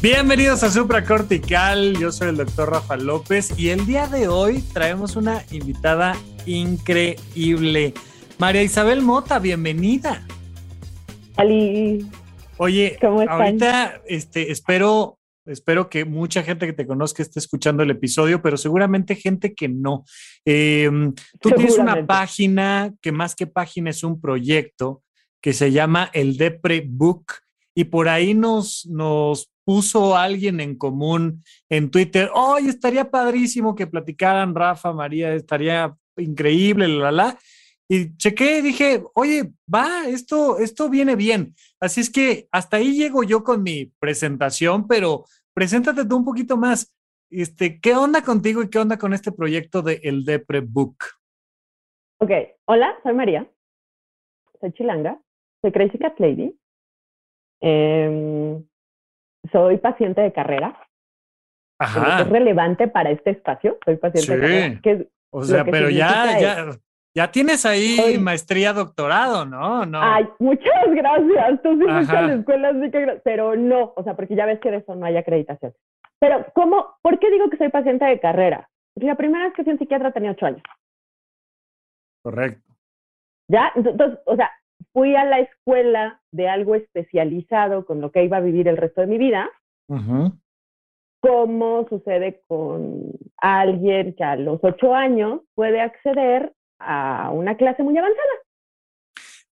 Bienvenidos a Supracortical, yo soy el doctor Rafa López y el día de hoy traemos una invitada increíble. María Isabel Mota, bienvenida. Ali. Oye, ahorita este, espero Espero que mucha gente que te conozca esté escuchando el episodio, pero seguramente gente que no. Em, tú tienes una página que más que página es un proyecto que se llama el Depre Book y por ahí nos, nos puso alguien en común en Twitter, hoy estaría padrísimo que platicaran Rafa, María, estaría increíble, la, la, Y chequé dije, oye, va, esto, esto viene bien. Así es que hasta ahí llego yo con mi presentación, pero Preséntate tú un poquito más. Este, ¿Qué onda contigo y qué onda con este proyecto de El Depre Book? Ok, hola, soy María. Soy chilanga. Soy Crazy Cat Lady. Em, soy paciente de carrera. Ajá. Es relevante para este espacio. Soy paciente de carrera. o sea, pero ya, ya, ya tienes ahí maestría, doctorado, ¿no? no. Ay, muchas gracias. Tú sí fuiste a la escuela, así que... Pero no, o sea, porque ya ves que de eso no hay acreditación. Pero, ¿cómo? ¿Por qué digo que soy paciente de carrera? Porque la primera vez que fui un psiquiatra tenía ocho años. Correcto. ¿Ya? Entonces, o sea, fui a la escuela de algo especializado con lo que iba a vivir el resto de mi vida. ¿Cómo sucede con alguien que a los ocho años puede acceder a una clase muy avanzada.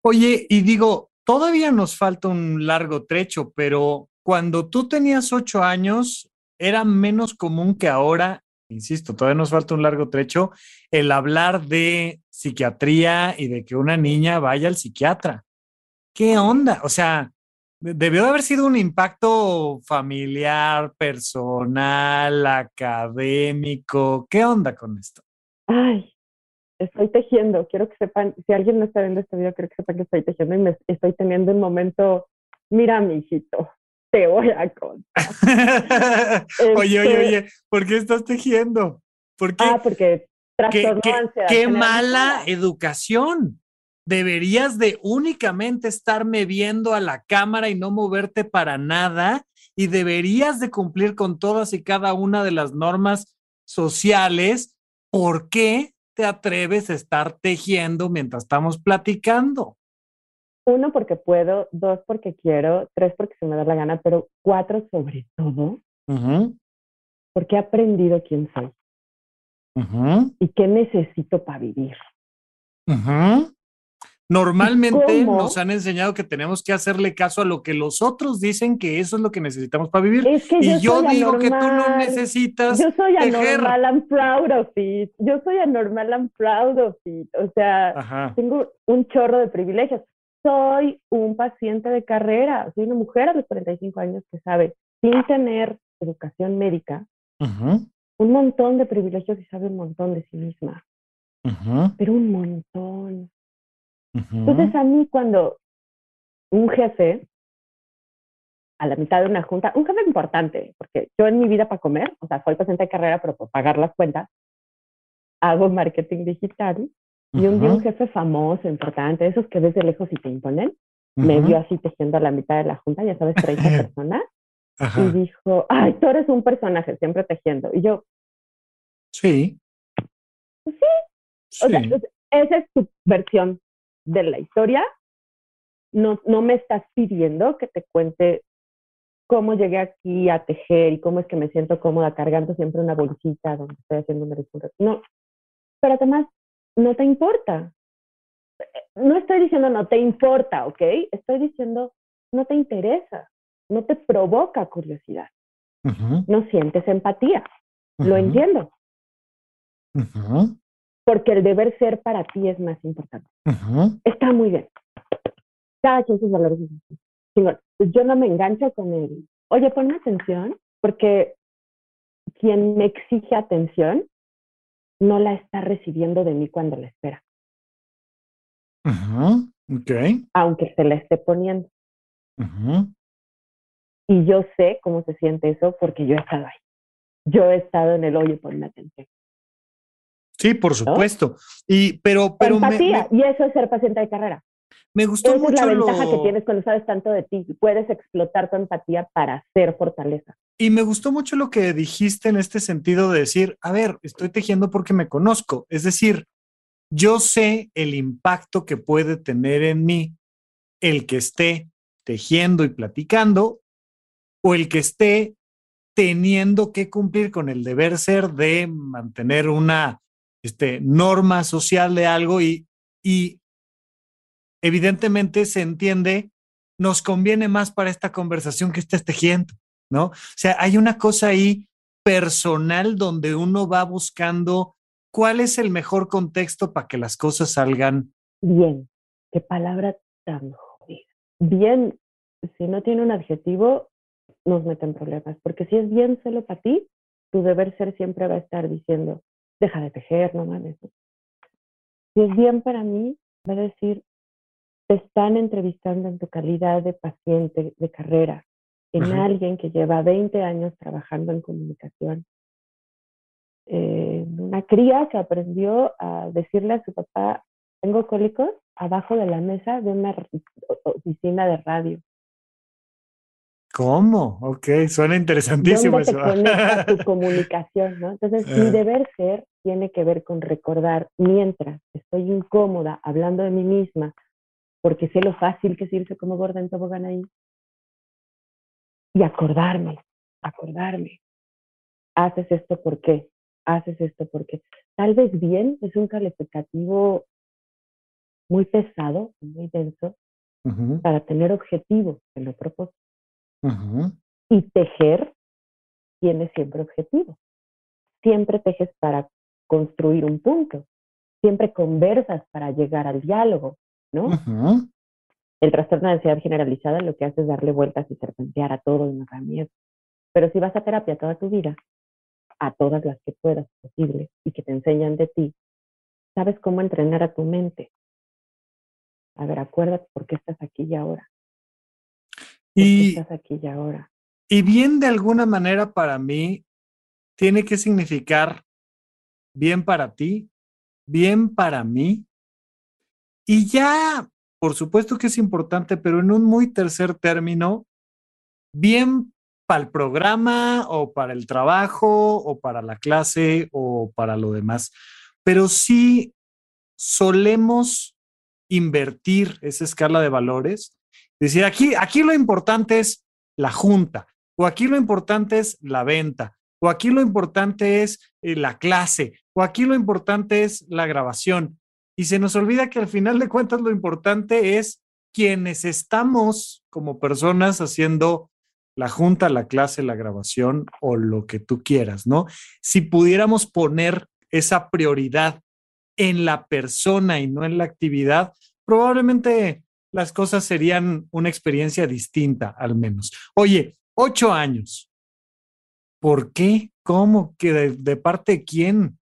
Oye, y digo, todavía nos falta un largo trecho, pero cuando tú tenías ocho años, era menos común que ahora, insisto, todavía nos falta un largo trecho, el hablar de psiquiatría y de que una niña vaya al psiquiatra. ¿Qué onda? O sea, debió de haber sido un impacto familiar, personal, académico. ¿Qué onda con esto? Ay, estoy tejiendo. Quiero que sepan, si alguien no está viendo este video, quiero que sepan que estoy tejiendo y me estoy teniendo un momento, mira, mi hijito, te voy a contar. oye, oye, este oye, ¿por qué estás tejiendo? ¿Por qué? Ah, porque qué, qué mala educación. Deberías de únicamente estarme viendo a la cámara y no moverte para nada y deberías de cumplir con todas y cada una de las normas sociales. ¿Por qué te atreves a estar tejiendo mientras estamos platicando? Uno, porque puedo, dos, porque quiero, tres, porque se me da la gana, pero cuatro, sobre todo, porque he aprendido quién soy y qué necesito para vivir. Normalmente nos han enseñado que tenemos que hacerle caso a lo que los otros dicen que eso es lo que necesitamos para vivir. y yo, digo que tú no necesitas. Yo soy anormal, I'm proud of it. Yo soy anormal, I'm proud of it. O sea, tengo un chorro de privilegios. Soy un paciente de carrera. Soy una mujer a los 45 años que sabe, sin tener educación médica, un montón de privilegios y sabe un montón de sí misma. Pero un montón. Entonces a mí cuando un jefe, a la mitad de una junta, un jefe importante, porque yo en mi vida para comer, o sea, soy paciente de carrera, pero para pagar las cuentas, hago marketing digital. Y un día un jefe famoso, importante, esos que ves de lejos y te imponen, me vio así tejiendo a la mitad de la junta, ya sabes, 30 personas, y dijo, ay, tú eres un personaje, siempre tejiendo. Y yo, sí. Pues sí. O sea, esa es tu versión de la historia, no, no me estás pidiendo que te cuente cómo llegué aquí a tejer y cómo es que me siento cómoda cargando siempre una bolsita donde estoy haciendo un No, pero además no te importa. No estoy diciendo no te importa, ¿ok? Estoy diciendo no te interesa, no te provoca curiosidad, no sientes empatía. Lo entiendo porque el deber ser para ti es más importante. Está muy bien. Cada quien sus valores. Pues yo no me engancho con el, oye, ponme atención, porque quien me exige atención no la está recibiendo de mí cuando la espera. Aunque se la esté poniendo. Y yo sé cómo se siente eso porque yo he estado ahí. Yo he estado en el hoyo por una atención. Sí, por supuesto. Y, pero, pero Empatía, y eso es ser paciente de carrera. Me gustó Esa mucho. Es la ventaja que tienes cuando sabes tanto de ti. Puedes explotar tu empatía para hacer fortaleza. Y me gustó mucho lo que dijiste en este sentido de decir, a ver, estoy tejiendo porque me conozco. Es decir, yo sé el impacto que puede tener en mí el que esté tejiendo y platicando o el que esté teniendo que cumplir con el deber ser de mantener una este, norma social de algo y, y evidentemente se entiende, nos conviene más para esta conversación que estés tejiendo, ¿no? O sea, hay una cosa ahí personal donde uno va buscando cuál es el mejor contexto para que las cosas salgan bien. Qué palabra tan jodida. Bien, si no tiene un adjetivo, nos meten problemas, porque si es bien solo para ti, tu deber ser siempre va a estar diciendo, deja de tejer, no mames. Si es bien para mí, va a decir, te están entrevistando en tu calidad de paciente de carrera, en alguien que lleva 20 años trabajando en comunicación. Eh, una cría que aprendió a decirle a su papá, tengo cólicos, abajo de la mesa de una oficina de radio. ¿Cómo? Ok, suena interesantísimo eso. tu comunicación, ¿no? Entonces, mi eh. deber ser tiene que ver con recordar mientras estoy incómoda hablando de mí misma, porque sé lo fácil que es irse como gorda en tobogán ahí, y acordarme, acordarme. Haces esto por qué, haces esto porque tal vez bien es un calificativo muy pesado, muy denso, para tener objetivos en lo propósito. Y tejer tiene siempre objetivo. Siempre tejes para construir un punto. Siempre conversas para llegar al diálogo, ¿no? El trastorno de ansiedad generalizada lo que hace es darle vueltas y serpentear a todo y no da miedo. Pero si vas a terapia toda tu vida, a todas las que puedas posible y que te enseñan de ti, sabes cómo entrenar a tu mente. A ver, acuérdate por qué estás aquí y ahora. Y, estás aquí y ahora. Y bien, de alguna manera, para mí, tiene que significar bien para ti, bien para mí. Y ya, por supuesto que es importante, pero en un muy tercer término, bien para el programa o para el trabajo o para la clase o para lo demás. Pero sí solemos invertir esa escala de valores Decir, aquí, aquí lo importante es la junta, o aquí lo importante es la venta, o aquí lo importante es eh, la clase, o aquí lo importante es la grabación. Y se nos olvida que al final de cuentas lo importante es quienes estamos como personas haciendo la junta, la clase, la grabación o lo que tú quieras, ¿no? Si pudiéramos poner esa prioridad en la persona y no en la actividad, probablemente las cosas serían una experiencia distinta, al menos. Oye, ocho años. ¿Por qué? ¿Cómo? ¿Que de, parte de quién?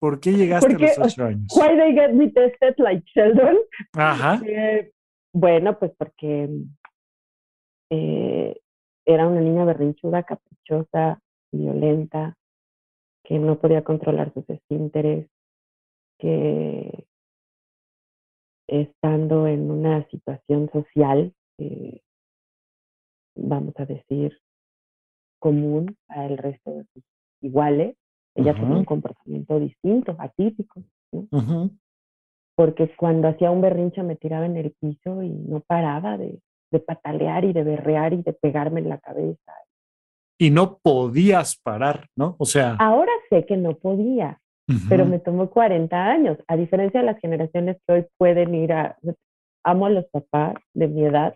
¿Por qué llegaste a los ocho años? Why they get me tested like Sheldon? Ajá. Eh, bueno, pues porque eh, era una niña berrinchuda, caprichosa, violenta, que no podía controlar sus esfínteres, que estando en una situación social, eh, vamos a decir, común a el resto de sus iguales, ella tenía un comportamiento distinto, atípico, porque cuando hacía un berrinche me tiraba en el piso y no paraba de, de patalear y de berrear y de pegarme en la cabeza. Y no podías parar, ¿no? O sea... Ahora sé que no podía, pero me tomó 40 años, a diferencia de las generaciones que hoy pueden ir a, amo a los papás de mi edad,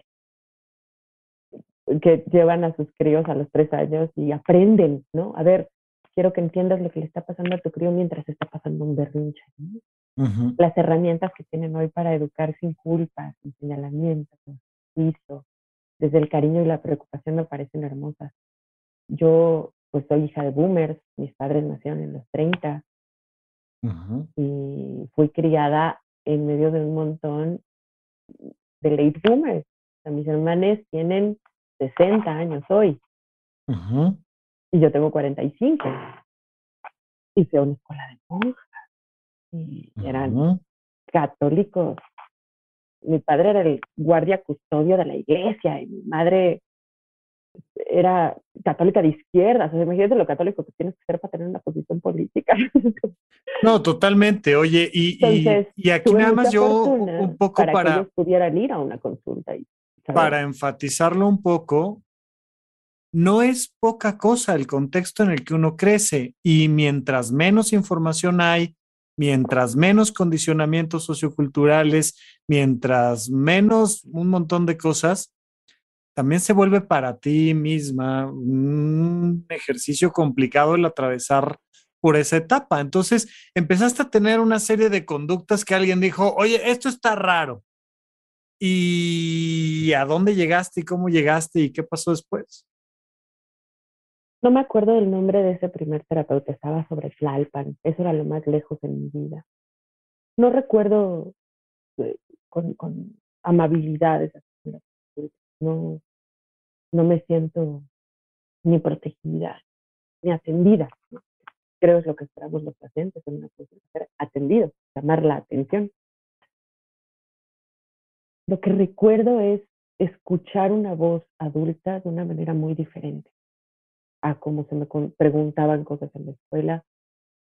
que llevan a sus críos a los tres años y aprenden, ¿no? A ver, quiero que entiendas lo que le está pasando a tu crío mientras está pasando un berrinche. Las herramientas que tienen hoy para educar sin culpa, sin señalamiento, sin desde el cariño y la preocupación me parecen hermosas. yo pues soy hija de boomers, mis padres nacieron en los 30 y fui criada en medio de un montón de late boomers. mis hermanos tienen 60 años hoy y yo tengo 45. Y fui a una escuela de monjas y eran católicos. Mi padre era el guardia custodio de la iglesia y mi madre era católica de izquierda. O sea, imagínate lo católico que tienes que ser para tener una posición política. No, totalmente. Oye, y, y, aquí nada más yo un poco para, para, que ellos pudieran ir a una consulta. Y, para enfatizarlo un poco, no es poca cosa el contexto en el que uno crece y mientras menos información hay, mientras menos condicionamientos socioculturales, mientras menos un montón de cosas, también se vuelve para ti misma un ejercicio complicado el atravesar por esa etapa. Entonces, empezaste a tener una serie de conductas que alguien dijo, oye, esto está raro. ¿Y a dónde llegaste y cómo llegaste y qué pasó después? No me acuerdo del nombre de ese primer terapeuta, estaba sobre Tlalpan, eso era lo más lejos en mi vida. No recuerdo eh, con, con amabilidad no, no me siento ni protegida ni atendida. Creo es lo que esperamos los pacientes en una ser atendidos, llamar la atención. Lo que recuerdo es escuchar una voz adulta de una manera muy diferente a cómo se me preguntaban cosas en la escuela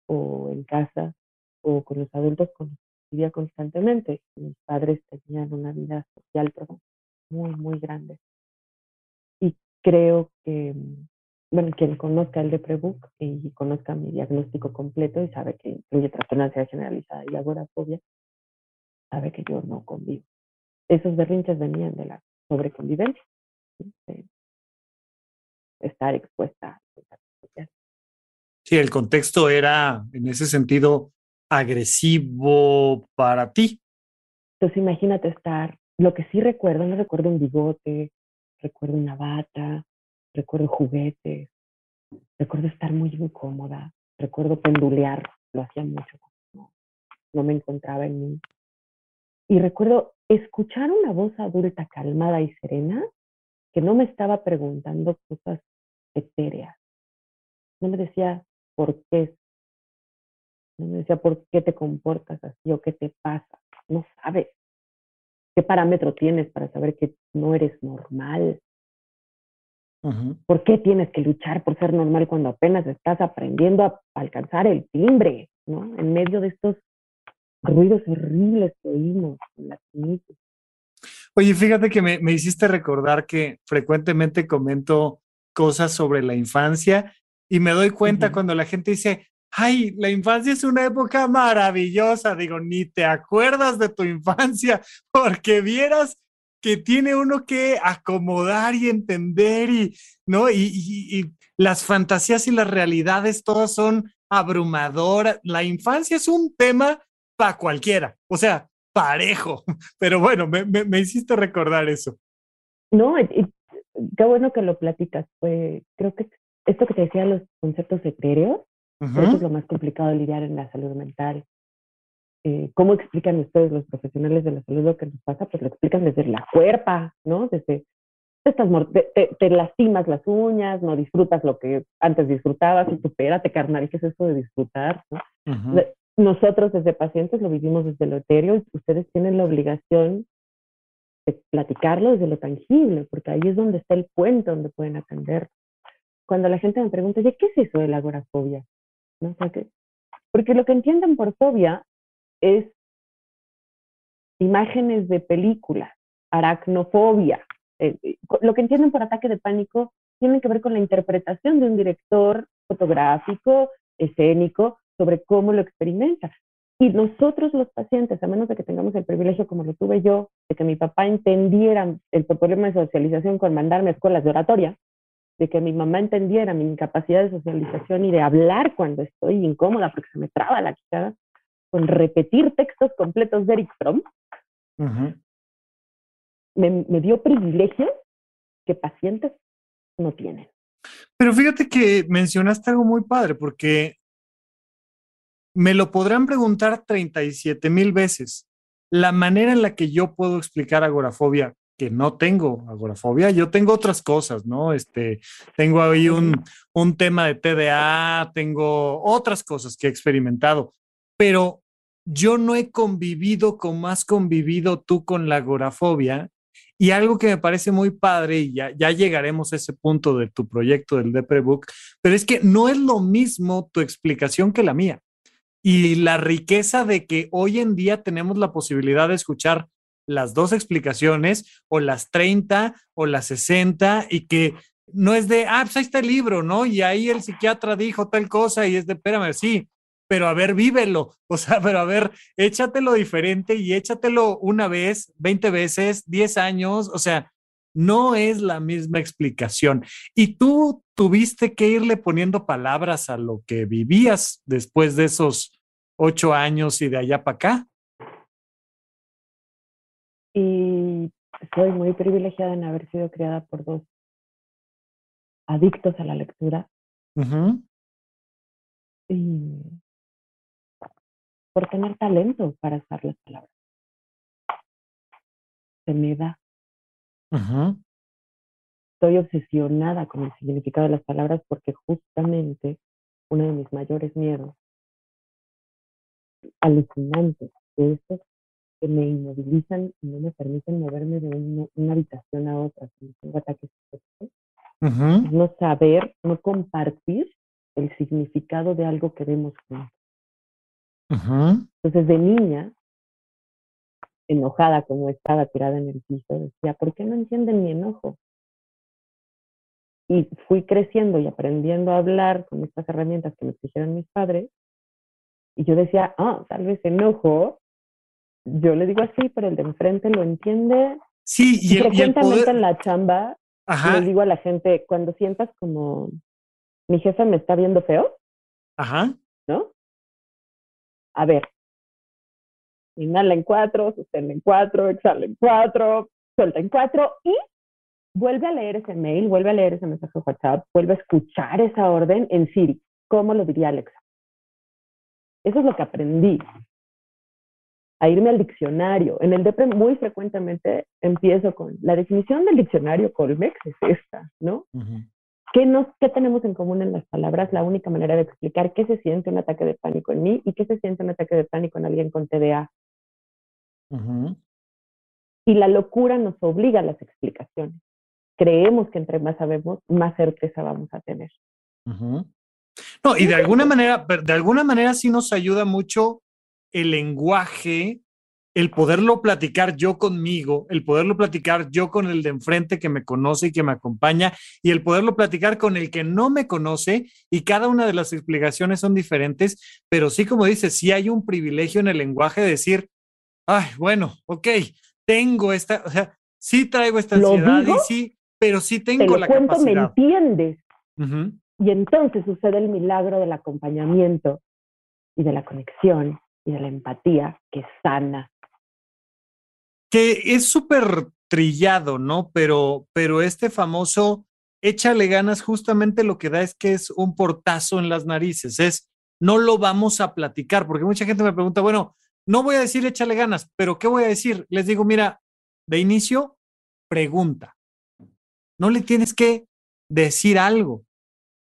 o en casa o con los adultos con vivía constantemente. Mis padres tenían una vida social muy, muy grande. Y creo que, bueno, quien conozca el de y conozca mi diagnóstico completo y sabe que incluye trastorno generalizada y agorafobia, sabe que yo no convivo. Esos berrinches venían de la sobreconvivencia, estar expuesta. Sí, el contexto era en ese sentido agresivo para ti. Entonces imagínate estar, lo que sí recuerdo, no recuerdo un bigote, recuerdo una bata, recuerdo juguetes, recuerdo estar muy incómoda, recuerdo pendulear, lo hacía mucho, no, no me encontraba en mí. Y recuerdo escuchar una voz adulta calmada y serena que no me estaba preguntando cosas etérea. No me decía por qué. No me decía por qué te comportas así o qué te pasa. No sabes. ¿Qué parámetro tienes para saber que no eres normal? ¿Por qué tienes que luchar por ser normal cuando apenas estás aprendiendo a alcanzar el timbre, ¿no? En medio de estos ruidos horribles que oímos en la Oye, fíjate que me, me, hiciste recordar que frecuentemente comento cosas sobre la infancia y me doy cuenta cuando la gente dice, ay, la infancia es una época maravillosa. Digo, ni te acuerdas de tu infancia porque vieras que tiene uno que acomodar y entender y, ¿no? Y, las fantasías y las realidades todas son abrumadoras. La infancia es un tema para cualquiera, o sea, parejo. Pero bueno, me, me, hiciste recordar eso. No, qué bueno que lo platicas. Pues creo que esto que te decía, los conceptos etéreos, es lo más complicado de lidiar en la salud mental. Eh, ¿Cómo explican ustedes los profesionales de la salud lo que nos pasa? Pues lo explican desde la cuerpa, ¿no? Desde estás te, lastimas las uñas, no disfrutas lo que antes disfrutabas y supérate, carnal, ¿qué es eso de disfrutar? Nosotros desde pacientes lo vivimos desde lo etéreo y ustedes tienen la obligación platicarlo desde lo tangible, porque ahí es donde está el puente donde pueden atender. Cuando la gente me pregunta, ¿qué es eso de la agorafobia? ¿No? porque lo que entienden por fobia es imágenes de películas, aracnofobia. Eh, eh, lo que entienden por ataque de pánico tiene que ver con la interpretación de un director fotográfico, escénico, sobre cómo lo experimenta. Y nosotros los pacientes, a menos de que tengamos el privilegio como lo tuve yo, de que mi papá entendiera el problema de socialización con mandarme a escuelas de oratoria, de que mi mamá entendiera mi incapacidad de socialización y de hablar cuando estoy incómoda porque se me traba la quijada, con repetir textos completos de Eric Fromm, me, me dio privilegios que pacientes no tienen. Pero fíjate que mencionaste algo muy padre, porque me lo podrán preguntar 37 mil veces. La manera en la que yo puedo explicar agorafobia, que no tengo agorafobia, yo tengo otras cosas, ¿no? Este, tengo ahí un, un tema de TDA, tengo otras cosas que he experimentado, pero yo no he convivido como has convivido tú con la agorafobia. Y algo que me parece muy padre, y ya, ya llegaremos a ese punto de tu proyecto del Deprebook, pero es que no es lo mismo tu explicación que la mía y la riqueza de que hoy en día tenemos la posibilidad de escuchar las dos explicaciones o las 30 o las 60 y que no es de, ah, pues ahí está el libro, ¿no? Y ahí el psiquiatra dijo tal cosa y es de, espérame, sí, pero a ver, vívelo, o sea, pero a ver, échatelo diferente y échatelo una vez, 20 veces, 10 años, o sea, no es la misma explicación. Y tú tuviste que irle poniendo palabras a lo que vivías después de esos ocho años y de allá para acá. Y soy muy privilegiada en haber sido criada por dos adictos a la lectura. Y por tener talento para usar las palabras. Se me da. Estoy obsesionada con el significado de las palabras porque justamente uno de mis mayores miedos alucinantes, de esos que me inmovilizan y no me permiten moverme de una habitación a otra, si tengo ataques no saber, no compartir el significado de algo que vemos juntos. Entonces, de niña, enojada como estaba tirada en el piso, decía, ¿por qué no entienden mi enojo? Y fui creciendo y aprendiendo a hablar con estas herramientas que me exigieron mis padres. Y yo decía, ah, tal vez enojo. Yo le digo así, pero el de enfrente lo entiende. Sí, y, el, frecuentemente en la chamba le digo a la gente, cuando sientas como mi jefe me está viendo feo, Ajá. ¿no? A ver, inhala en cuatro, sostén en cuatro, exhala en cuatro, suelta en cuatro y vuelve a leer ese mail, vuelve a leer ese mensaje de WhatsApp, vuelve a escuchar esa orden en Siri. ¿Cómo lo diría Alexa? Eso es lo que aprendí. A irme al diccionario. En el DEPRE muy frecuentemente empiezo con la definición del diccionario Colmex es esta, ¿no? ¿Qué, nos, ¿Qué tenemos en común en las palabras? La única manera de explicar qué se siente un ataque de pánico en mí y qué se siente un ataque de pánico en alguien con TDA. Y la locura nos obliga a las explicaciones. Creemos que entre más sabemos, más certeza vamos a tener. No, y de alguna manera, de alguna manera sí nos ayuda mucho el lenguaje el poderlo platicar yo conmigo, el poderlo platicar yo con el de enfrente que me conoce y que me acompaña, y el poderlo platicar con el que no me conoce, y cada una de las explicaciones son diferentes, pero sí, como dices, sí hay un privilegio en el lenguaje de decir, ay, bueno, ok, tengo esta, o sea, sí traigo esta ansiedad y sí, pero sí tengo la capacidad. me entiendes. Y entonces sucede el milagro del acompañamiento y de la conexión y de la empatía que sana que es súper trillado, ¿no? Pero, pero este famoso échale ganas, justamente lo que da es que es un portazo en las narices, es no lo vamos a platicar, porque mucha gente me pregunta, bueno, no voy a decir échale ganas, pero ¿qué voy a decir? Les digo, mira, de inicio, pregunta. No le tienes que decir algo,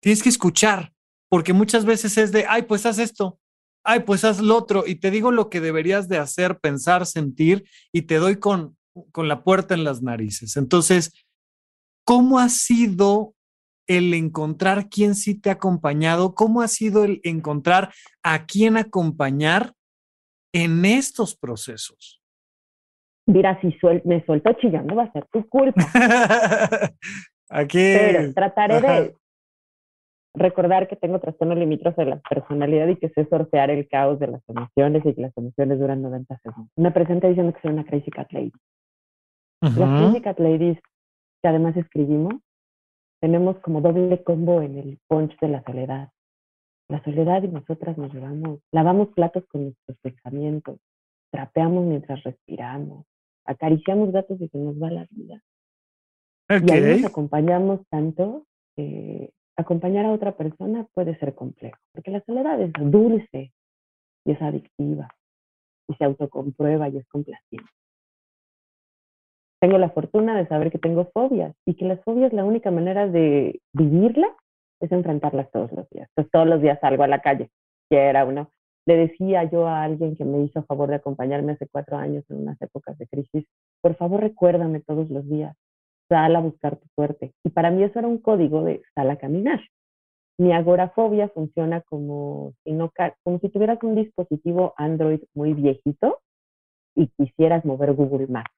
tienes que escuchar, porque muchas veces es de, ay, pues haz esto, ay, pues haz lo otro y te digo lo que deberías de hacer, pensar, sentir y te doy con, con la puerta en las narices. Entonces, ¿cómo ha sido el encontrar quién sí te ha acompañado? ¿Cómo ha sido el encontrar a quién acompañar en estos procesos? Mira, si me suelto chillando va a ser tu culpa. Aquí. Pero trataré de recordar que tengo trastorno limítrofe de la personalidad y que sé sortear el caos de las emociones y que las emociones duran 90 segundos. Me presenta diciendo que soy una crazy cat lady. Las crazy cat ladies que además escribimos, tenemos como doble combo en el punch de la soledad. La soledad y nosotras nos llevamos, lavamos platos con nuestros pensamientos, trapeamos mientras respiramos, acariciamos gatos y se nos va la vida. Y ahí nos acompañamos tanto que acompañar a otra persona puede ser complejo, porque la soledad es dulce y es adictiva y se autocomprueba y es complaciente. Tengo la fortuna de saber que tengo fobias y que las fobias la única manera de vivirlas es enfrentarlas todos los días. Pues todos los días salgo a la calle, quiera uno. Le decía yo a alguien que me hizo favor de acompañarme hace cuatro años en unas épocas de crisis, por favor recuérdame todos los días, sal a buscar tu suerte. Y para mí eso era un código de sal a caminar. Mi agorafobia funciona como si, no, como si tuvieras un dispositivo Android muy viejito y quisieras mover Google Maps.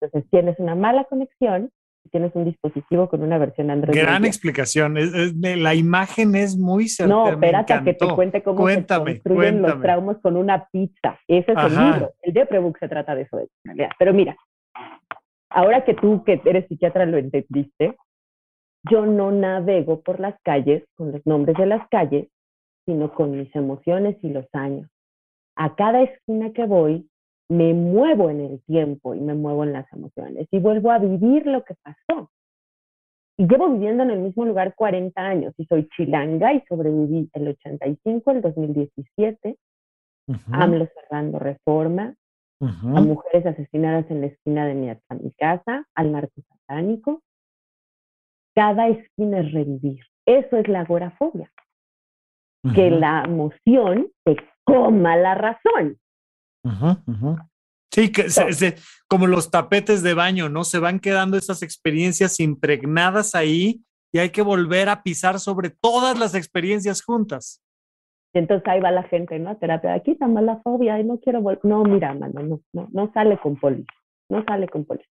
Entonces tienes una mala conexión tienes un dispositivo con una versión Android. Gran explicación. la imagen es muy certera. No, espérate que te cuente cómo se construyen los traumas con una pizza. Ese es el libro. El de se trata de eso. De Pero mira, ahora que tú, que eres psiquiatra, lo entendiste, yo no navego por las calles con los nombres de las calles, sino con mis emociones y los años. A cada esquina que voy, me muevo en el tiempo y me muevo en las emociones y vuelvo a vivir lo que pasó. Y llevo viviendo en el mismo lugar 40 años y soy chilanga y sobreviví el 85, el 2017, AMLO cerrando reforma, a mujeres asesinadas en la esquina de mi, mi casa, al narco satánico. Cada esquina es revivir. Eso es la agorafobia. Que la emoción te coma la razón. Sí, que como los tapetes de baño, ¿no? Se van quedando esas experiencias impregnadas ahí y hay que volver a pisar sobre todas las experiencias juntas. Y entonces ahí va la gente, ¿no? Terapia, aquí está mala fobia y no quiero volver. No, mira, mano, no, no, no sale con polis, no sale con polis.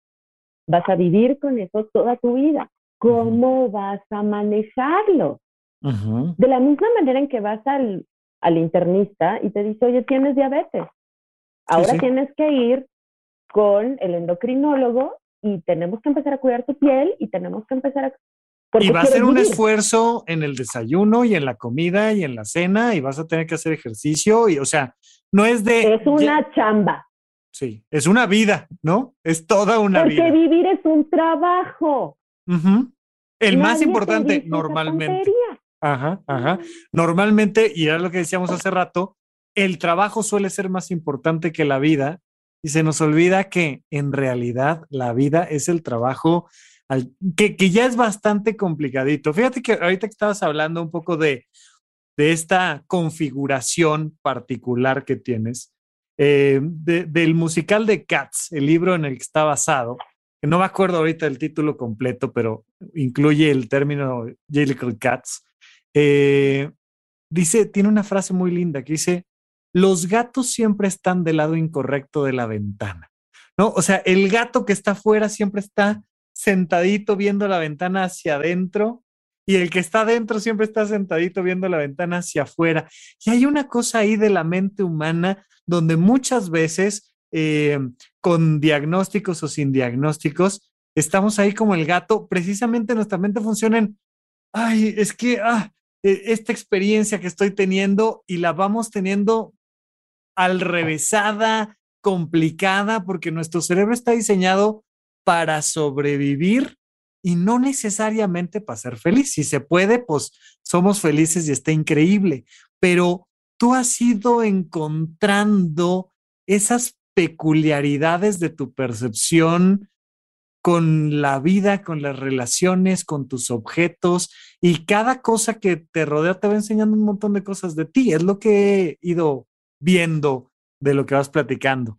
Vas a vivir con eso toda tu vida. ¿Cómo vas a manejarlo? De la misma manera en que vas al, al internista y te dice, oye, tienes diabetes Ahora tienes que ir con el endocrinólogo y tenemos que empezar a cuidar tu piel y tenemos que empezar a... Y va a ser un esfuerzo en el desayuno y en la comida y en la cena y vas a tener que hacer ejercicio y, o sea, no es de... Es una chamba. Sí, es una vida, ¿no? Es toda una vida. Porque vivir es un trabajo. El más importante normalmente. Ajá, ajá. Normalmente, y era lo que decíamos hace rato, el trabajo suele ser más importante que la vida y se nos olvida que en realidad la vida es el trabajo que, ya es bastante complicadito. Fíjate que ahorita que estabas hablando un poco de, esta configuración particular que tienes, eh, del musical de Cats, el libro en el que está basado, que no me acuerdo ahorita el título completo, pero incluye el término Jellicle Cats, eh, dice, tiene una frase muy linda que dice, los gatos siempre están del lado incorrecto de la ventana, ¿no? O sea, el gato que está afuera siempre está sentadito viendo la ventana hacia adentro y el que está adentro siempre está sentadito viendo la ventana hacia afuera. Y hay una cosa ahí de la mente humana donde muchas veces, eh, con diagnósticos o sin diagnósticos, estamos ahí como el gato, precisamente nuestra mente funciona en, ay, es que, ah, e, esta experiencia que estoy teniendo y la vamos teniendo al revésada, complicada, porque nuestro cerebro está diseñado para sobrevivir y no necesariamente para ser feliz. Si se puede, pues somos felices y está increíble, pero tú has ido encontrando esas peculiaridades de tu percepción con la vida, con las relaciones, con tus objetos y cada cosa que te rodea te va enseñando un montón de cosas de ti. Es lo que he ido viendo de lo que vas platicando.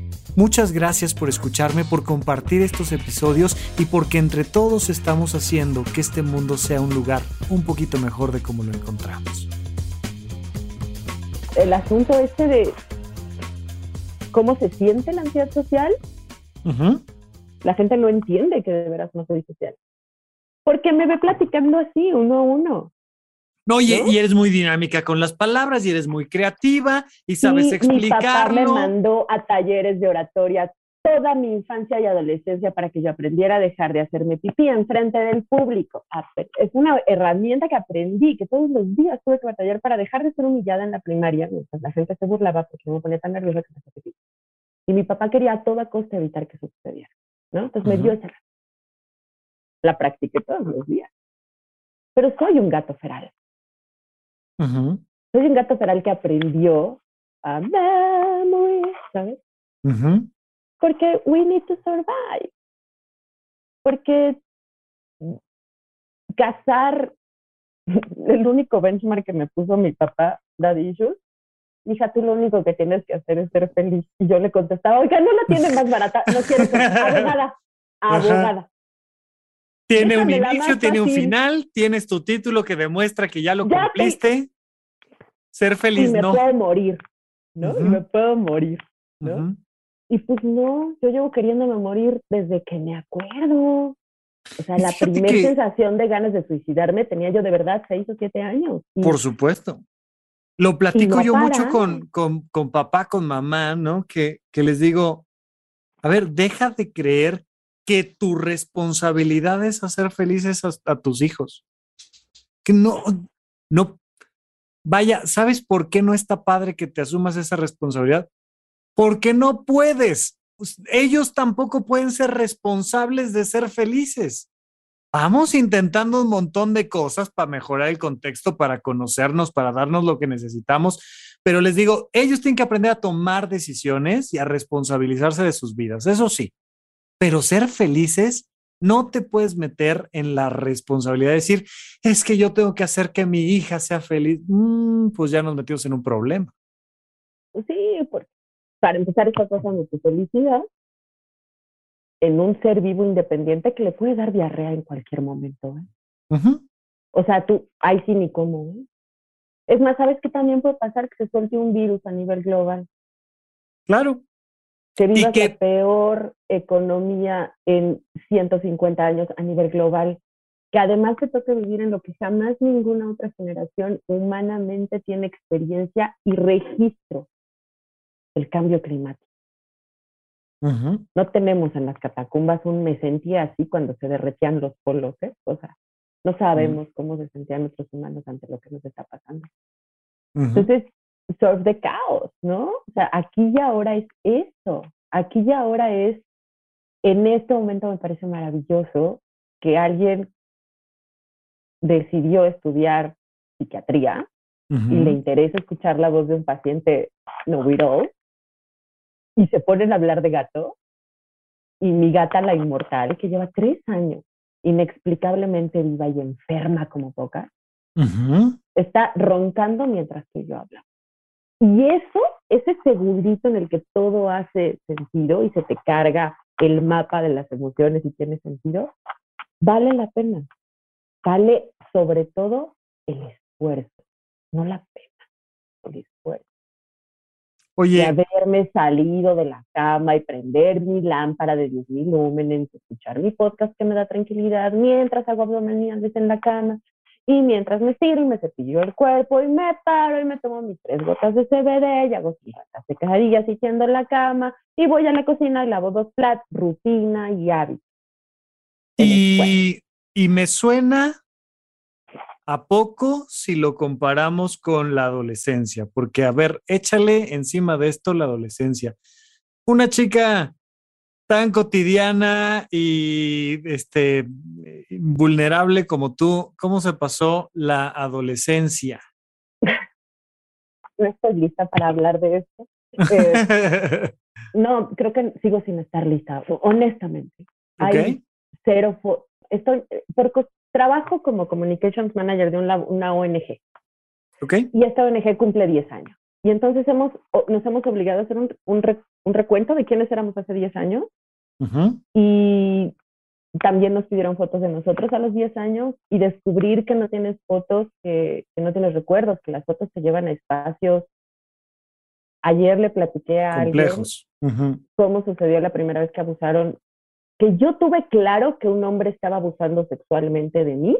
Muchas gracias por escucharme, por compartir estos episodios y porque entre todos estamos haciendo que este mundo sea un lugar un poquito mejor de como lo encontramos. El asunto este de cómo se siente la ansiedad social, la gente no entiende que de veras no soy social. Porque me ve platicando así, uno a uno. No, y, eres muy dinámica con las palabras y eres muy creativa y sabes explicarlo. Mi papá me mandó a talleres de oratoria toda mi infancia y adolescencia para que yo aprendiera a dejar de hacerme pipí en frente del público. Es una herramienta que aprendí, que todos los días tuve que batallar para dejar de ser humillada en la primaria, mientras la gente se burlaba porque me ponía tan nerviosa que me hacía pipí. Y mi papá quería a toda costa evitar que eso sucediera, ¿no? Entonces me dio esa La practiqué todos los días. Pero soy un gato feral. Soy un gato feral que aprendió a memory, ¿sabes? Porque we need to survive. Porque cazar, el único benchmark que me puso mi papá, Daddy Issues, hija, tú lo único que tienes que hacer es ser feliz. Y yo le contestaba, oiga, no la tiene más barata, no quiero ser abogada, abogada. Tiene un inicio, tiene un final, tienes tu título que demuestra que ya lo cumpliste. Ser feliz, y me puedo morir, ¿no? Y me puedo morir, ¿no? Y pues no, yo llevo queriéndome morir desde que me acuerdo. O sea, la primera sensación de ganas de suicidarme tenía yo de verdad seis o siete años. Por supuesto. Lo platico yo mucho con, con, con, papá, con mamá, ¿no? Que, que les digo, a ver, deja de creer tu responsabilidad es hacer felices a, tus hijos. Que no, no, vaya, ¿sabes por qué no está padre que te asumas esa responsabilidad? Porque no puedes. Pues, ellos tampoco pueden ser responsables de ser felices. Vamos intentando un montón de cosas para mejorar el contexto, para conocernos, para darnos lo que necesitamos, pero les digo, ellos tienen que aprender a tomar decisiones y a responsabilizarse de sus vidas, eso sí, pero ser felices, no te puedes meter en la responsabilidad de decir, es que yo tengo que hacer que mi hija sea feliz. Mm, pues ya nos metimos en un problema. Sí, porque para empezar esta cosa de tu felicidad en un ser vivo independiente que le puede dar diarrea en cualquier momento. ¿eh? O sea, tú, ahí sí ni cómo. ¿eh? Es más, ¿sabes qué también puede pasar? Que se suelte un virus a nivel global. Claro, que vivas la peor economía en 150 años a nivel global, que además te toca vivir en lo que jamás ninguna otra generación humanamente tiene experiencia y registro, el cambio climático. No tenemos en las catacumbas un me sentía así cuando se derretían los polos, ¿eh? O sea, no sabemos cómo se sentían nuestros humanos ante lo que nos está pasando. Entonces, surf the caos, ¿no? O sea, aquí y ahora es eso, aquí y ahora es, en este momento me parece maravilloso que alguien decidió estudiar psiquiatría y le interesa escuchar la voz de un paciente no all y se ponen a hablar de gato y mi gata la inmortal que lleva tres años inexplicablemente viva y enferma como poca, está roncando mientras que yo hablo. Y eso, ese segundito en el que todo hace sentido y se te carga el mapa de las emociones y tiene sentido, vale la pena. Vale sobre todo el esfuerzo, no la pena, el esfuerzo. Oye. De haberme salido de la cama y prender mi lámpara de 10.000 lúmenes, escuchar mi podcast que me da tranquilidad mientras hago abdominales en la cama, y mientras me estiro y me cepillo el cuerpo y me paro y me tomo mis tres gotas de CBD y hago cinco secadillas y tiendo en la cama y voy a la cocina y lavo dos platos, rutina y hábito. Y, y me suena a poco si lo comparamos con la adolescencia, porque a ver, échale encima de esto la adolescencia. Una chica tan cotidiana y este, vulnerable como tú, ¿cómo se pasó la adolescencia? No estoy lista para hablar de esto. Eh, no, creo que sigo sin estar lista, honestamente. Hay cero. Estoy, por, trabajo como Communications Manager de una, una ONG. Okay. Y esta ONG cumple 10 años. Y entonces hemos, nos hemos obligado a hacer un, un, un recuento de quiénes éramos hace 10 años. Y también nos pidieron fotos de nosotros a los 10 años y descubrir que no tienes fotos, que, que no tienes recuerdos, que las fotos te llevan a espacios. Ayer le platiqué a Complejos. alguien cómo sucedió la primera vez que abusaron, que yo tuve claro que un hombre estaba abusando sexualmente de mí,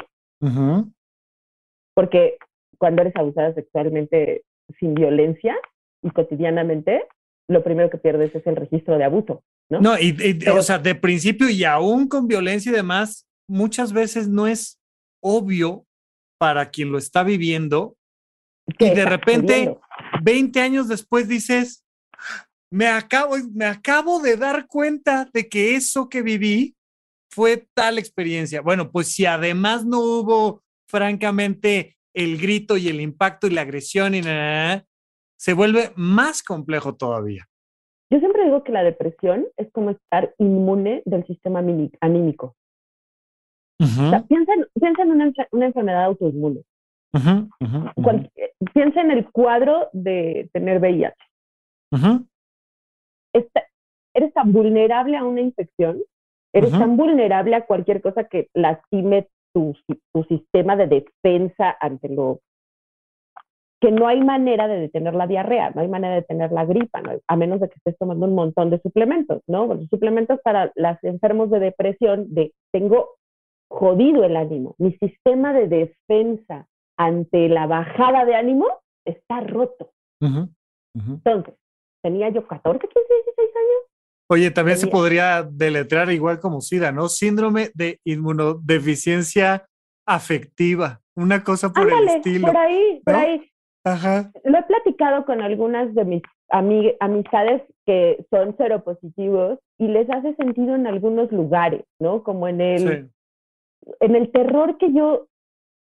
porque cuando eres abusada sexualmente sin violencia y cotidianamente, lo primero que pierdes es el registro de abuso, ¿no? No, y, o sea, de principio y aún con violencia y demás, muchas veces no es obvio para quien lo está viviendo y de repente, 20 años después dices, me acabo, me acabo de dar cuenta de que eso que viví fue tal experiencia. Bueno, pues si además no hubo, francamente, el grito y el impacto y la agresión y nada, se vuelve más complejo todavía. Yo siempre digo que la depresión es como estar inmune del sistema anímico. piensa, en, una, enfermedad autoinmune. piensa en el cuadro de tener VIH. eres tan vulnerable a una infección, eres tan vulnerable a cualquier cosa que lastime tu, tu sistema de defensa ante lo que no hay manera de detener la diarrea, no hay manera de detener la gripa, a menos de que estés tomando un montón de suplementos, ¿no? Bueno, suplementos para los enfermos de depresión, de tengo jodido el ánimo, mi sistema de defensa ante la bajada de ánimo está roto. Entonces, tenía yo 14, 15, 16 años. Oye, también se podría deletrear igual como SIDA, ¿no? Síndrome de inmunodeficiencia afectiva, una cosa por el estilo. Por ahí, por ahí. Lo he platicado con algunas de mis amistades que son seropositivos y les hace sentido en algunos lugares, ¿no? Como en el, en el terror que yo,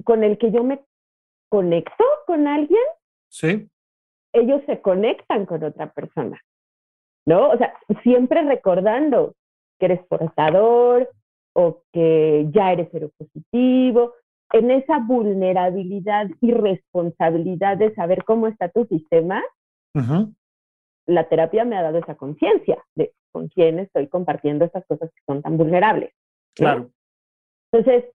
con el que yo me conecto con alguien. Sí. Ellos se conectan con otra persona, ¿no? O sea, siempre recordando que eres portador o que ya eres seropositivo en esa vulnerabilidad y responsabilidad de saber cómo está tu sistema, la terapia me ha dado esa conciencia de con quién estoy compartiendo estas cosas que son tan vulnerables. Claro. Entonces,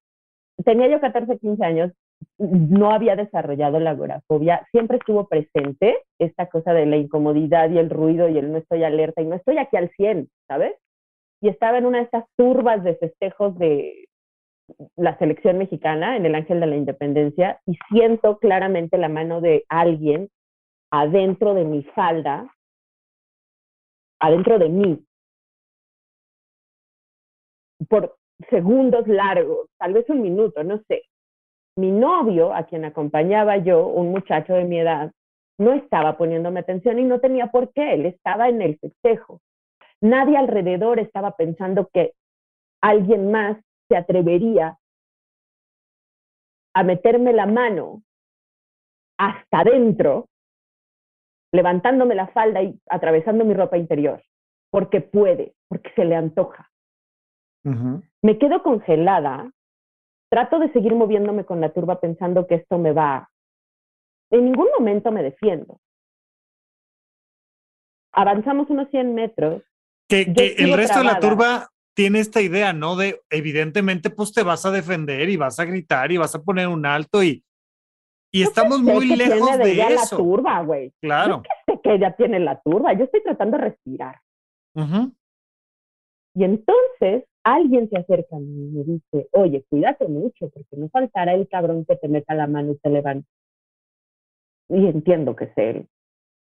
tenía yo 14, 15 años, no había desarrollado la agorafobia, siempre estuvo presente esta cosa de la incomodidad y el ruido y el no estoy alerta y no estoy aquí al 100, ¿sabes? Y estaba en una de estas turbas de festejos de la selección mexicana en el Ángel de la Independencia y siento claramente la mano de alguien adentro de mi falda, adentro de mí, por segundos largos, tal vez un minuto, no sé. Mi novio, a quien acompañaba yo, un muchacho de mi edad, no estaba poniéndome atención y no tenía por qué, él estaba en el festejo. Nadie alrededor estaba pensando que alguien más se atrevería a meterme la mano hasta adentro, levantándome la falda y atravesando mi ropa interior, porque puede, porque se le antoja. Me quedo congelada, trato de seguir moviéndome con la turba pensando que esto me va. En ningún momento me defiendo. Avanzamos unos 100 metros. Que, el resto de la turba tiene esta idea, ¿no? De evidentemente, pues te vas a defender y vas a gritar y vas a poner un alto y, y estamos muy lejos de, eso. La turba, güey. Claro. Yo sé que ella tiene la turba, yo estoy tratando de respirar. Y entonces alguien se acerca a mí y me dice, oye, cuídate mucho, porque no faltará el cabrón que te meta la mano y te levante. Y entiendo que es él.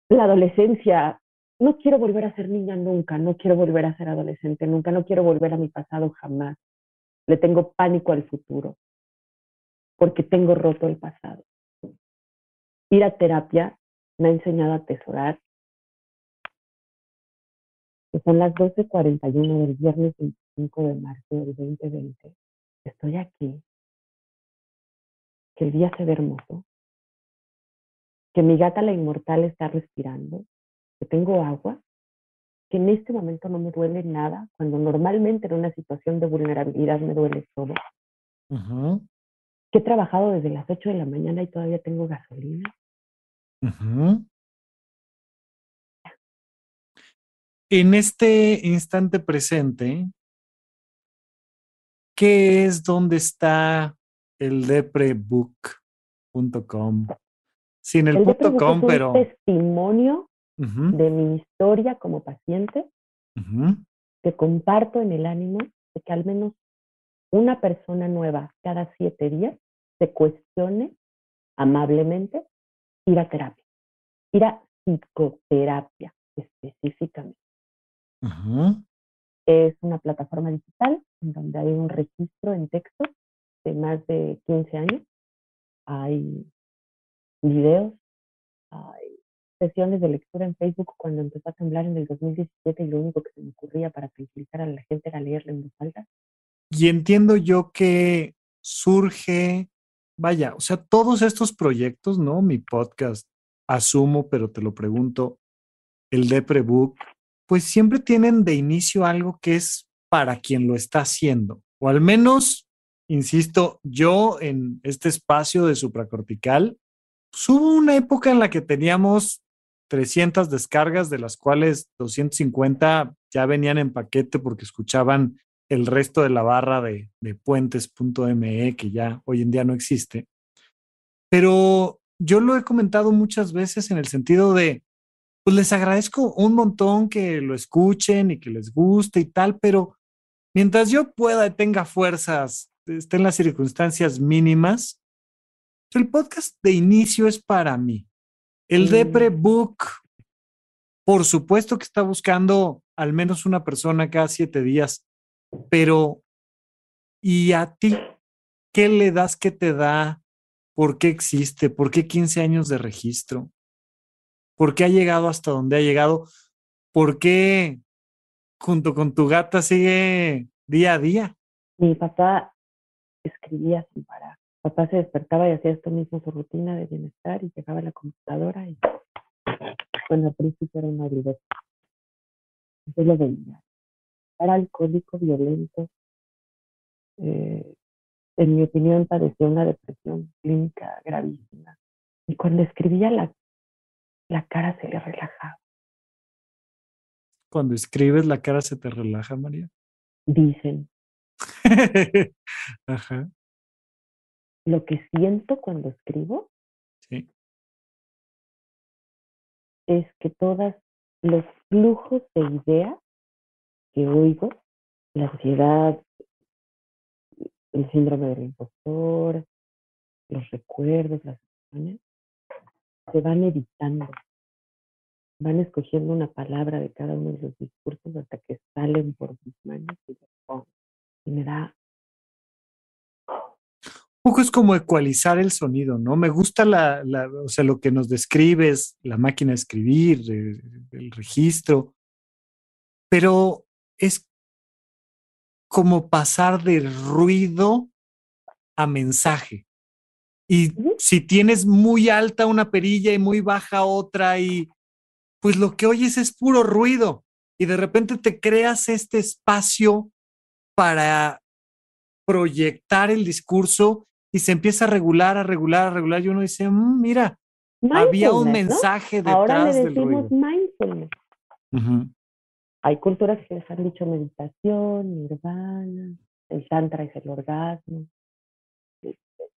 La adolescencia no quiero volver a ser niña nunca, no quiero volver a ser adolescente nunca, no quiero volver a mi pasado jamás. Le tengo pánico al futuro, porque tengo roto el pasado. Ir a terapia me ha enseñado a atesorar son las 12.41 del viernes 25 de marzo del 2020. Estoy aquí. Que el día se ve hermoso. Que mi gata, la inmortal, está respirando. Que tengo agua. Que en este momento no me duele nada, cuando normalmente en una situación de vulnerabilidad me duele todo. Que he trabajado desde las 8 de la mañana y todavía tengo gasolina. En este instante presente, ¿qué es donde está el deprebook.com? Sin el, el .com, pero... testimonio de mi historia como paciente que comparto en el ánimo de que al menos una persona nueva cada siete días se cuestione amablemente ir a terapia, ir a psicoterapia específicamente. Es una plataforma digital en donde hay un registro en texto de más de 15 años. Hay videos, hay sesiones de lectura en Facebook cuando empezó a temblar en el 2017 y lo único que se me ocurría para tranquilizar a la gente era leerle en voz alta. Y entiendo yo que surge, vaya, o sea, todos estos proyectos, ¿no? Mi podcast, asumo, pero te lo pregunto, el Deprebook, pues siempre tienen de inicio algo que es para quien lo está haciendo, o al menos, insisto, yo en este espacio de supracortical, pues hubo una época en la que teníamos 300 descargas, de las cuales 250 ya venían en paquete porque escuchaban el resto de la barra de, puentes.me, que ya hoy en día no existe. Pero yo lo he comentado muchas veces en el sentido de, pues les agradezco un montón que lo escuchen y que les guste y tal, pero mientras yo pueda y tenga fuerzas, esté en las circunstancias mínimas, el podcast de inicio es para mí. El Depre Book, por supuesto que está buscando al menos una persona cada siete días, pero ¿y a ti qué le das que te da? ¿Por qué existe? ¿Por qué 15 años de registro? ¿Por qué ha llegado hasta donde ha llegado? ¿Por qué junto con tu gata sigue día a día? Mi papá escribía sin parar. Papá se despertaba y hacía esto mismo, su rutina de bienestar y llegaba a la computadora y bueno, al principio era una libreta. Yo lo veía. Era alcohólico, violento. Eh, en mi opinión padecía una depresión clínica gravísima. Y cuando escribía la la cara se le relajaba. Cuando escribes, la cara se te relaja, María. Dicen. Ajá. Lo que siento cuando escribo sí. es que todos los flujos de ideas que oigo, la ansiedad, el síndrome del impostor, los recuerdos, las emociones, se van editando, van escogiendo una palabra de cada uno de los discursos hasta que salen por mis manos y, me da... Un poco es como ecualizar el sonido, ¿no? Me gusta la, o sea, lo que nos describes, la máquina de escribir, el registro, pero es como pasar de ruido a mensaje. Y si tienes muy alta una perilla y muy baja otra, y pues lo que oyes es puro ruido. Y de repente te creas este espacio para proyectar el discurso y se empieza a regular, a regular, a regular. Y uno dice, mm, mira, había un mensaje detrás Ahora le decimos mindfulness. Hay culturas que les han dicho meditación, nirvana, el tantra es el orgasmo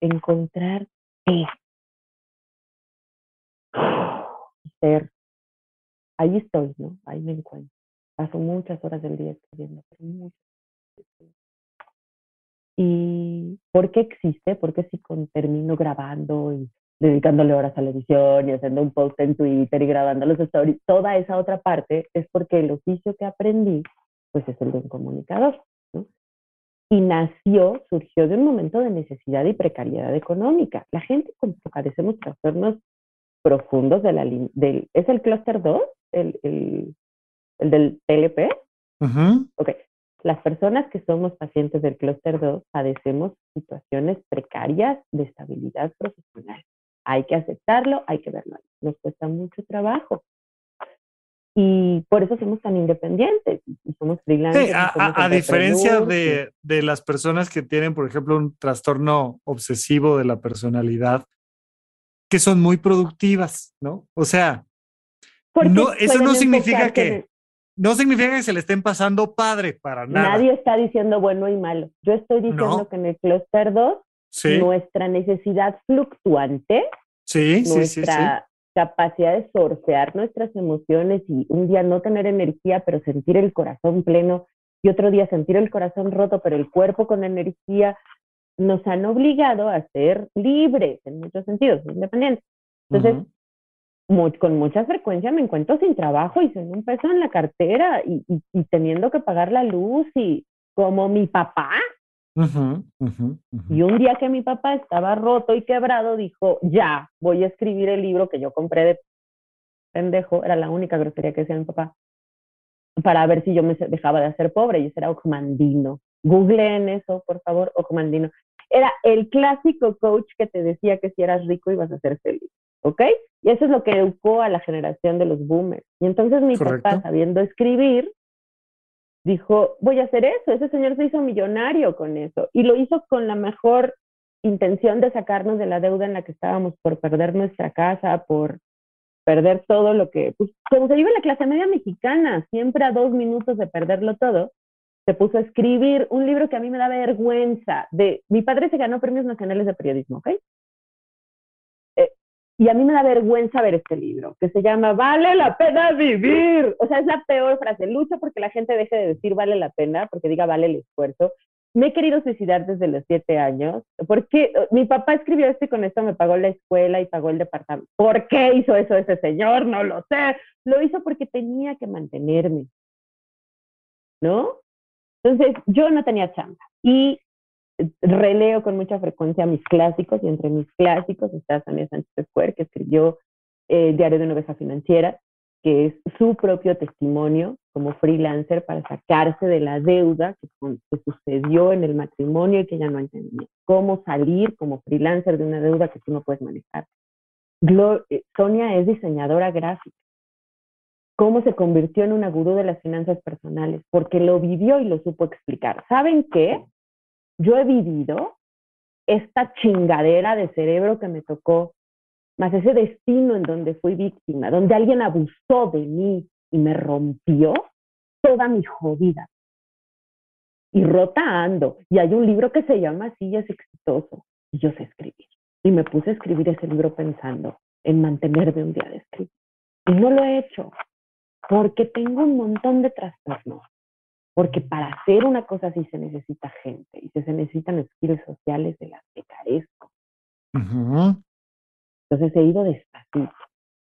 encontrar Ser. Ahí estoy, ¿no? Ahí me encuentro. Paso muchas horas del día escribiendo, ¿Y por qué existe? ¿Por qué si termino grabando y dedicándole horas a la edición y haciendo un post en Twitter y grabando los stories? Toda esa otra parte es porque el oficio que aprendí, pues es el de un comunicador y nació, surgió de un momento de necesidad y precariedad económica. La gente cuando padecemos trastornos profundos de la del, ¿es el clúster 2? El, el, el del TLP. Ok, las personas que somos pacientes del clúster 2 padecemos situaciones precarias de estabilidad profesional. Hay que aceptarlo, hay que verlo. Nos cuesta mucho trabajo. Y por eso somos tan independientes y somos freelancers. a, diferencia de, de, las personas que tienen, por ejemplo, un trastorno obsesivo de la personalidad, que son muy productivas, ¿no? O sea, no, eso no significa que, no significa que se le estén pasando padre para nada. Nadie está diciendo bueno y malo. Yo estoy diciendo que en el clúster 2, nuestra necesidad fluctuante, nuestra capacidad de sortear nuestras emociones y un día no tener energía, pero sentir el corazón pleno, y otro día sentir el corazón roto, pero el cuerpo con energía, nos han obligado a ser libres en muchos sentidos, independientes. Entonces, con mucha frecuencia me encuentro sin trabajo y sin un peso en la cartera y, teniendo que pagar la luz y como mi papá. Y un día que mi papá estaba roto y quebrado, dijo, ya, voy a escribir el libro que yo compré de pendejo, era la única grosería que decía mi papá, para ver si yo me dejaba de hacer pobre, y ese era Ocmandino. en eso, por favor, Ocmandino. Era el clásico coach que te decía que si eras rico ibas a ser feliz. ¿Ok? Y eso es lo que educó a la generación de los boomers. Y entonces mi papá, sabiendo escribir, dijo, voy a hacer eso. Ese señor se hizo millonario con eso. Y lo hizo con la mejor intención de sacarnos de la deuda en la que estábamos por perder nuestra casa, por perder todo lo que, pues, como se vive en la clase media mexicana, siempre a dos minutos de perderlo todo, se puso a escribir un libro que a mí me da vergüenza. De, mi padre se ganó premios nacionales de periodismo, ¿ok? Y a mí me da vergüenza ver este libro, que se llama Vale la pena vivir. O sea, es la peor frase. Lucho porque la gente deje de decir vale la pena, porque diga vale el esfuerzo. Me he querido suicidar desde los siete años, porque mi papá escribió esto y con esto me pagó la escuela y pagó el departamento. ¿Por qué hizo eso ese señor? No lo sé. Lo hizo porque tenía que mantenerme. ¿No? Entonces, yo no tenía chamba. Y releo con mucha frecuencia mis clásicos y entre mis clásicos está Sonia Sánchez Square, que escribió eh, Diario de una oveja financiera, que es su propio testimonio como freelancer para sacarse de la deuda que, sucedió en el matrimonio y que ya no entendía. Cómo salir como freelancer de una deuda que tú no puedes manejar. Eh, Sonia es diseñadora gráfica. Cómo se convirtió en una gurú de las finanzas personales, porque lo vivió y lo supo explicar. ¿Saben qué? Yo he vivido esta chingadera de cerebro que me tocó, más ese destino en donde fui víctima, donde alguien abusó de mí y me rompió toda mi jodida. Y rota ando. Y hay un libro que se llama Así es exitoso. Y yo sé escribir. Y me puse a escribir ese libro pensando en mantenerme un día de escribir. Y no lo he hecho porque tengo un montón de trastornos porque para hacer una cosa así se necesita gente y se necesitan skills sociales de las que carezco. Entonces he ido despacito.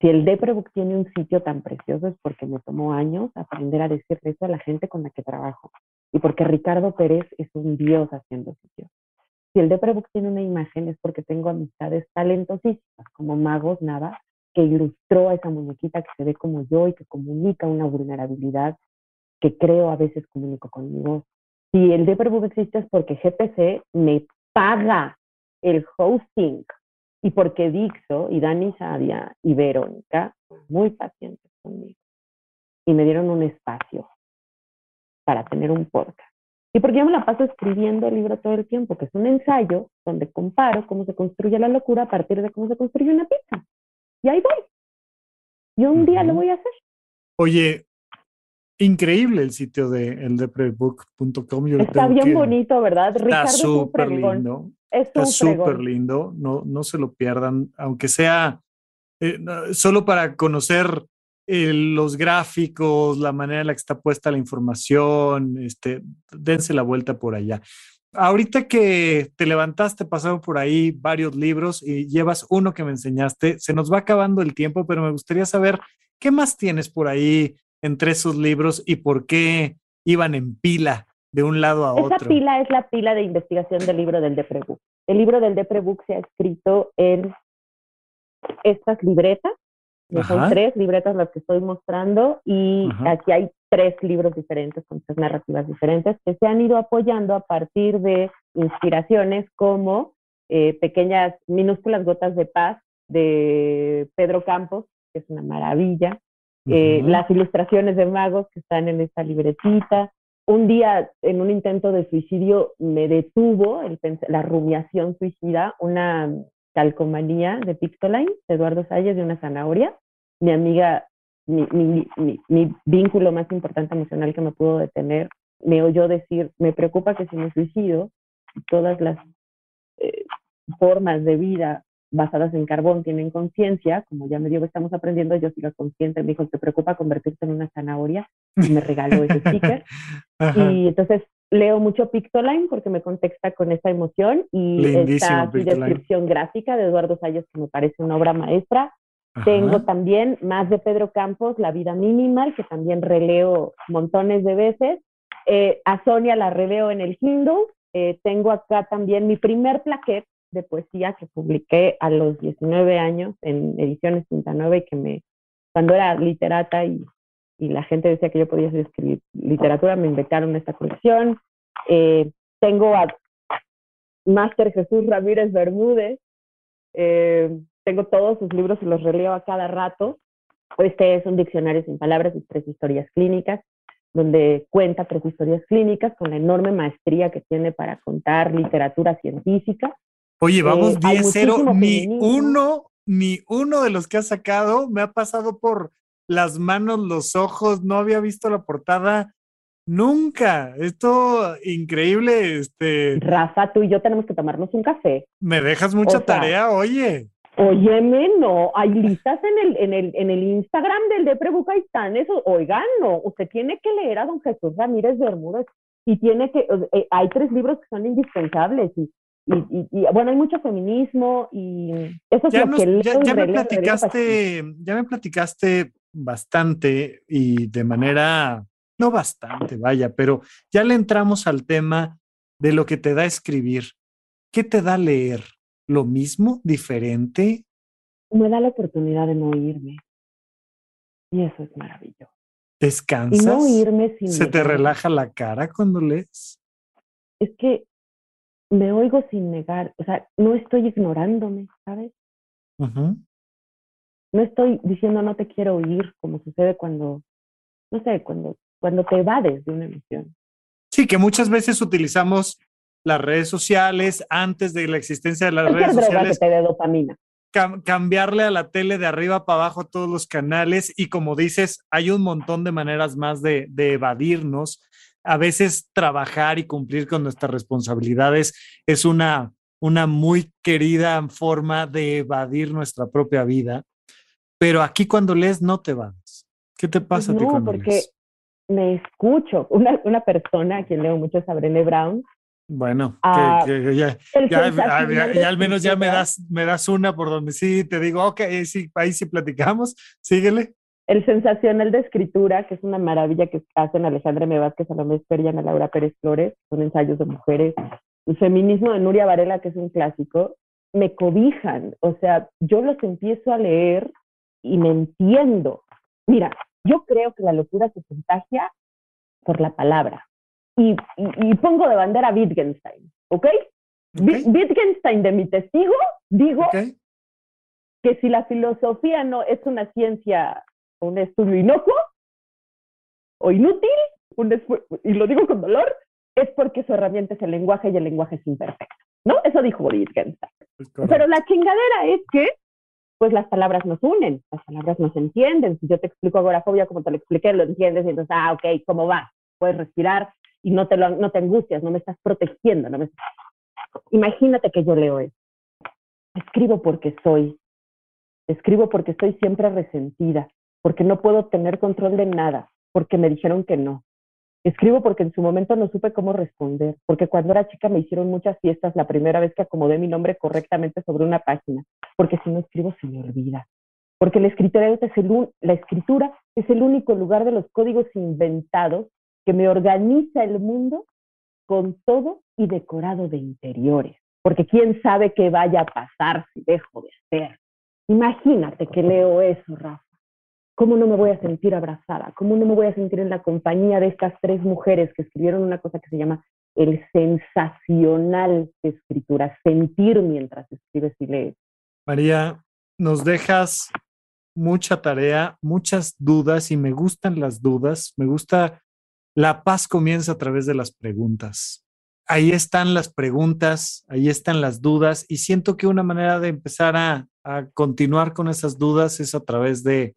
Si el Deprebook tiene un sitio tan precioso es porque me tomó años aprender a decir eso a la gente con la que trabajo y porque Ricardo Pérez es un dios haciendo sitios. Si el Deprebook tiene una imagen es porque tengo amistades talentosísimas como Magos Nava que ilustró a esa muñequita que se ve como yo y que comunica una vulnerabilidad que creo a veces comunico conmigo. Si el Deeperbook existe es porque GPC me paga el hosting y porque Dixo y Dani Sadia y Verónica muy pacientes conmigo y me dieron un espacio para tener un podcast. Y porque yo me la paso escribiendo el libro todo el tiempo, que es un ensayo donde comparo cómo se construye la locura a partir de cómo se construye una pizza. Y ahí voy. Y un día lo voy a hacer. Oye, increíble el sitio de eldeprebook.com. Está bien bonito, ¿verdad? Está súper lindo. está súper lindo. No, no se lo pierdan, aunque sea eh, solo para conocer eh, los gráficos, la manera en la que está puesta la información, este, dense la vuelta por allá. Ahorita que te levantaste, pasaron por ahí varios libros y llevas uno que me enseñaste. Se nos va acabando el tiempo, pero me gustaría saber qué más tienes por ahí entre esos libros y por qué iban en pila de un lado a otro. Esa pila es la pila de investigación del libro del Deprebook. El libro del Deprebook se ha escrito en estas libretas Son tres libretas las que estoy mostrando y aquí hay tres libros diferentes con tres narrativas diferentes que se han ido apoyando a partir de inspiraciones como eh, pequeñas, minúsculas gotas de paz de Pedro Campos, que es una maravilla, eh, las ilustraciones de magos que están en esta libretita. Un día, en un intento de suicidio, me detuvo la rumiación suicida, una calcomanía de Pictoline, de Eduardo Salles, de una zanahoria. Mi amiga, mi, mi, mi, vínculo más importante emocional que me pudo detener, me oyó decir, me preocupa que si me suicido, todas las eh, formas de vida basadas en carbón tienen conciencia, como ya medio estamos aprendiendo, yo sigo consciente, me dijo, ¿te preocupa convertirte en una zanahoria? Y me regaló ese sticker. y entonces leo mucho Pictoline porque me contexta con esa emoción y esta descripción gráfica de Eduardo Salles que me parece una obra maestra. Tengo también más de Pedro Campos, La vida minimal, que también releo montones de veces. Eh, a Sonia la releo en el Kindle. Eh, tengo acá también mi primer plaquet de poesía que publiqué a los 19 años en Ediciones 59 y que me, cuando era literata y, y la gente decía que yo podía escribir literatura, me invitaron a esta colección. Eh, tengo a Máster Jesús Ramírez Bermúdez, eh, tengo todos sus libros y los releo a cada rato. Este es un diccionario sin palabras y tres historias clínicas, donde cuenta tres historias clínicas con la enorme maestría que tiene para contar literatura científica. Oye, vamos 10-0, eh, ni uno, ni uno de los que ha sacado me ha pasado por las manos, los ojos, no había visto la portada nunca. Esto increíble, este. Rafa, tú y yo tenemos que tomarnos un café. Me dejas mucha tarea, oye. Óyeme, no, hay listas en el, en el, en el Instagram del de Bucaistán, eso, oigan, no, usted tiene que leer a don Jesús Ramírez Bermúdez y tiene que, eh, hay tres libros que son indispensables y y, bueno, hay mucho feminismo y eso es lo que ya, me platicaste, ya me platicaste bastante y de manera, no bastante, vaya, pero ya le entramos al tema de lo que te da escribir. ¿Qué te da leer? ¿Lo mismo? ¿Diferente? Me da la oportunidad de no irme. Y eso es maravilloso. ¿Descansas? no irme sin ¿Se te relaja la cara cuando lees? Es que me oigo sin negar, o sea, no estoy ignorándome, ¿sabes? No estoy diciendo no te quiero oír, como sucede cuando, no sé, cuando, cuando te evades de una emisión. Sí, que muchas veces utilizamos las redes sociales antes de la existencia de las redes sociales. Que te dé dopamina. cambiarle a la tele de arriba para abajo todos los canales y como dices, hay un montón de maneras más de, de evadirnos a veces trabajar y cumplir con nuestras responsabilidades es una, una muy querida forma de evadir nuestra propia vida, pero aquí cuando lees no te vas. ¿Qué te pasa a ti cuando porque me escucho. Una, una persona a quien leo mucho es a Brené Brown. Bueno, ah, ya, ya, al menos ya me das, me das una por donde sí te digo, ok, sí, ahí sí platicamos, síguele. El sensacional de escritura, que es una maravilla que hacen Alejandra M. Vázquez, Salomé Esper y Ana Laura Pérez Flores, son ensayos de mujeres. El feminismo de Nuria Varela, que es un clásico, me cobijan. O sea, yo los empiezo a leer y me entiendo. Mira, yo creo que la locura se contagia por la palabra. Y, y, pongo de bandera a Wittgenstein, ¿ok? Wittgenstein de mi testigo, digo que si la filosofía no es una ciencia un estudio inocuo o inútil, y lo digo con dolor, es porque su herramienta es el lenguaje y el lenguaje es imperfecto, ¿no? Eso dijo Wittgenstein. Pero la chingadera es que, pues las palabras nos unen, las palabras nos entienden. Si yo te explico agorafobia como te lo expliqué, lo entiendes y entonces, ah, ok, ¿cómo va? Puedes respirar y no te, lo, no te angustias, no me estás protegiendo. No me... Imagínate que yo leo eso. Escribo porque soy. Escribo porque estoy siempre resentida porque no puedo tener control de nada, porque me dijeron que no. Escribo porque en su momento no supe cómo responder, porque cuando era chica me hicieron muchas fiestas la primera vez que acomodé mi nombre correctamente sobre una página, porque si no escribo se me olvida, porque la escritura es el, la escritura es el único lugar de los códigos inventados que me organiza el mundo con todo y decorado de interiores, porque quién sabe qué vaya a pasar si dejo de ser. Imagínate que leo eso, Rafa ¿cómo no me voy a sentir abrazada? ¿Cómo no me voy a sentir en la compañía de estas tres mujeres que escribieron una cosa que se llama el sensacional de escritura, sentir mientras escribes y lees? María, nos dejas mucha tarea, muchas dudas y me gustan las dudas, me gusta, la paz comienza a través de las preguntas. Ahí están las preguntas, ahí están las dudas y siento que una manera de empezar a, a continuar con esas dudas es a través de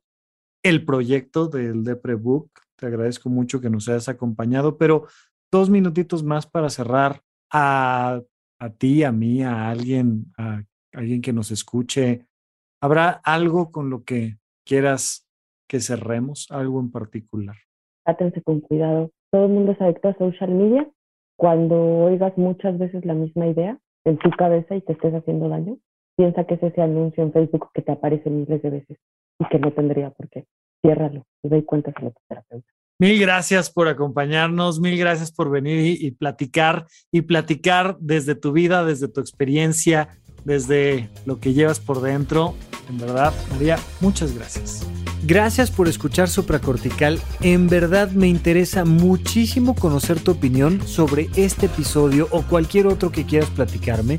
el proyecto del Deprebook. Te agradezco mucho que nos hayas acompañado, pero dos minutitos más para cerrar a, a ti, a mí, a alguien, a alguien que nos escuche. ¿Habrá algo con lo que quieras que cerremos, algo en particular? Átense con cuidado. Todo el mundo es adicto a social media. Cuando oigas muchas veces la misma idea en tu cabeza y te estés haciendo daño, piensa que es ese anuncio en Facebook que te aparece miles de veces y que no tendría por qué. Ciérralo y doy cuenta a tu terapeuta. Mil gracias por acompañarnos, mil gracias por venir y, platicar y platicar desde tu vida, desde tu experiencia, desde lo que llevas por dentro. En verdad, María, muchas gracias. Gracias por escuchar Supracortical. En verdad me interesa muchísimo conocer tu opinión sobre este episodio o cualquier otro que quieras platicarme.